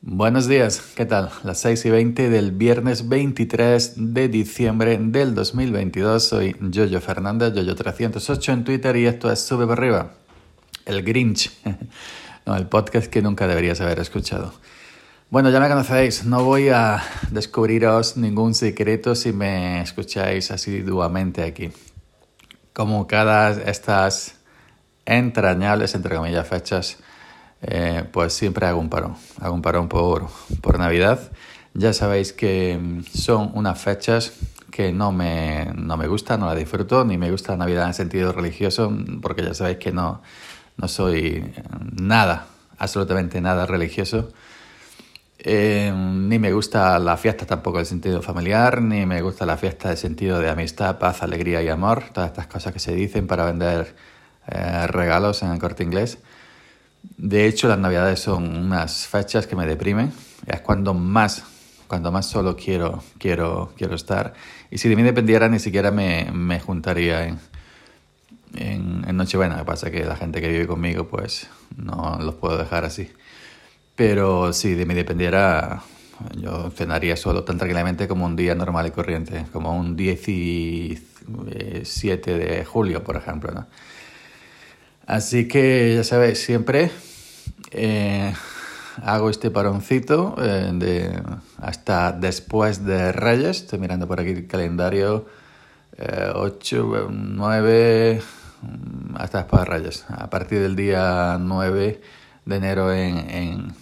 Buenos días, ¿qué tal? Las 6 y 20 del viernes 23 de diciembre del 2022. Soy Jojo Fernández, Jojo308 en Twitter y esto es Sube para arriba, el Grinch, no, el podcast que nunca deberías haber escuchado. Bueno, ya me conocéis, no voy a descubriros ningún secreto si me escucháis asiduamente aquí. Como cada estas entrañables, entre comillas, fechas, eh, pues siempre hago un parón. Hago un parón por, por Navidad. Ya sabéis que mm, son unas fechas que no me, no me gustan, no las disfruto, ni me gusta Navidad en sentido religioso, porque ya sabéis que no, no soy nada, absolutamente nada religioso. Eh, ni me gusta la fiesta tampoco en sentido familiar, ni me gusta la fiesta en sentido de amistad, paz, alegría y amor, todas estas cosas que se dicen para vender eh, regalos en el corte inglés. De hecho, las navidades son unas fechas que me deprimen. Es cuando más, cuando más solo quiero, quiero, quiero estar. Y si de mí dependiera, ni siquiera me, me juntaría en, en, en Nochebuena. Lo que pasa es que la gente que vive conmigo, pues no los puedo dejar así. Pero si de mí dependiera, yo cenaría solo tan tranquilamente como un día normal y corriente, como un 17 de julio, por ejemplo. ¿no? Así que ya sabéis, siempre eh, hago este paroncito eh, de hasta después de Reyes. Estoy mirando por aquí el calendario. Eh, 8, 9, hasta después de Reyes. A partir del día 9 de enero en, en,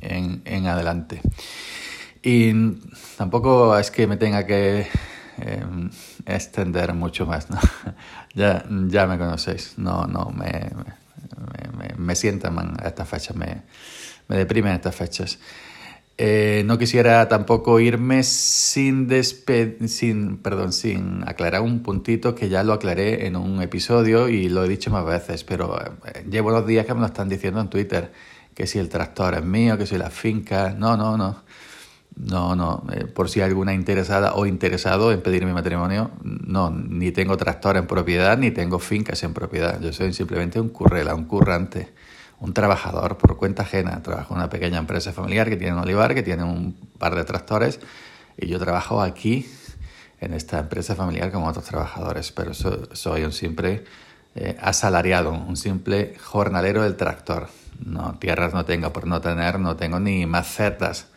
en, en adelante. Y tampoco es que me tenga que eh, extender mucho más, ¿no? ya, ya me conocéis, no, no, me, me, me, me sientan estas fechas, me, me deprimen estas fechas. Eh, no quisiera tampoco irme sin, sin, perdón, sin aclarar un puntito que ya lo aclaré en un episodio y lo he dicho más veces, pero eh, llevo los días que me lo están diciendo en Twitter, que si el tractor es mío, que si la finca, no, no, no. No, no, eh, por si hay alguna interesada o interesado en pedir mi matrimonio, no, ni tengo tractor en propiedad, ni tengo fincas en propiedad. Yo soy simplemente un currela, un currante, un trabajador por cuenta ajena. Trabajo en una pequeña empresa familiar que tiene un olivar, que tiene un par de tractores, y yo trabajo aquí en esta empresa familiar como otros trabajadores, pero so, soy un simple eh, asalariado, un simple jornalero del tractor. No, tierras no tengo por no tener, no tengo ni macetas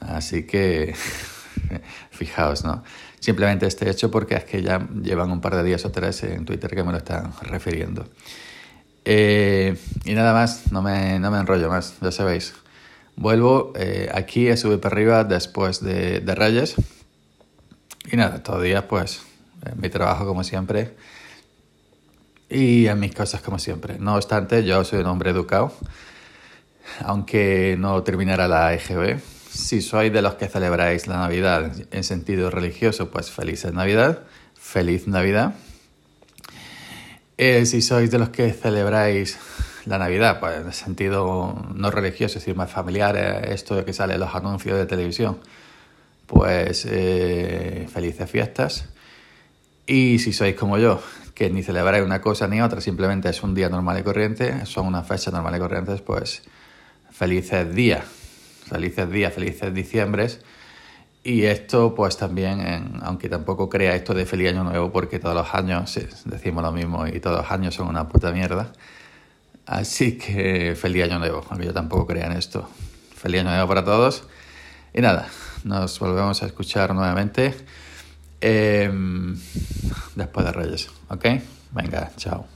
Así que fijaos, ¿no? Simplemente este hecho porque es que ya llevan un par de días o tres en Twitter que me lo están refiriendo. Eh, y nada más, no me, no me enrollo más, ya sabéis. Vuelvo eh, aquí a subir para arriba después de, de Reyes. Y nada, todavía pues en mi trabajo como siempre y en mis cosas como siempre. No obstante, yo soy un hombre educado, aunque no terminara la EGB si sois de los que celebráis la Navidad en sentido religioso, pues feliz Navidad, feliz Navidad. Eh, si sois de los que celebráis la Navidad, pues en sentido no religioso, es decir, más familiar, eh, esto de que sale los anuncios de televisión, pues eh, felices fiestas. Y si sois como yo, que ni celebráis una cosa ni otra, simplemente es un día normal y corriente, son unas fechas normales y corrientes, pues felices días felices días, felices diciembres. Y esto, pues también, en, aunque tampoco crea esto de feliz año nuevo, porque todos los años decimos lo mismo y todos los años son una puta mierda. Así que feliz año nuevo, aunque yo tampoco crea en esto. Feliz año nuevo para todos. Y nada, nos volvemos a escuchar nuevamente eh, después de Reyes. ¿Ok? Venga, chao.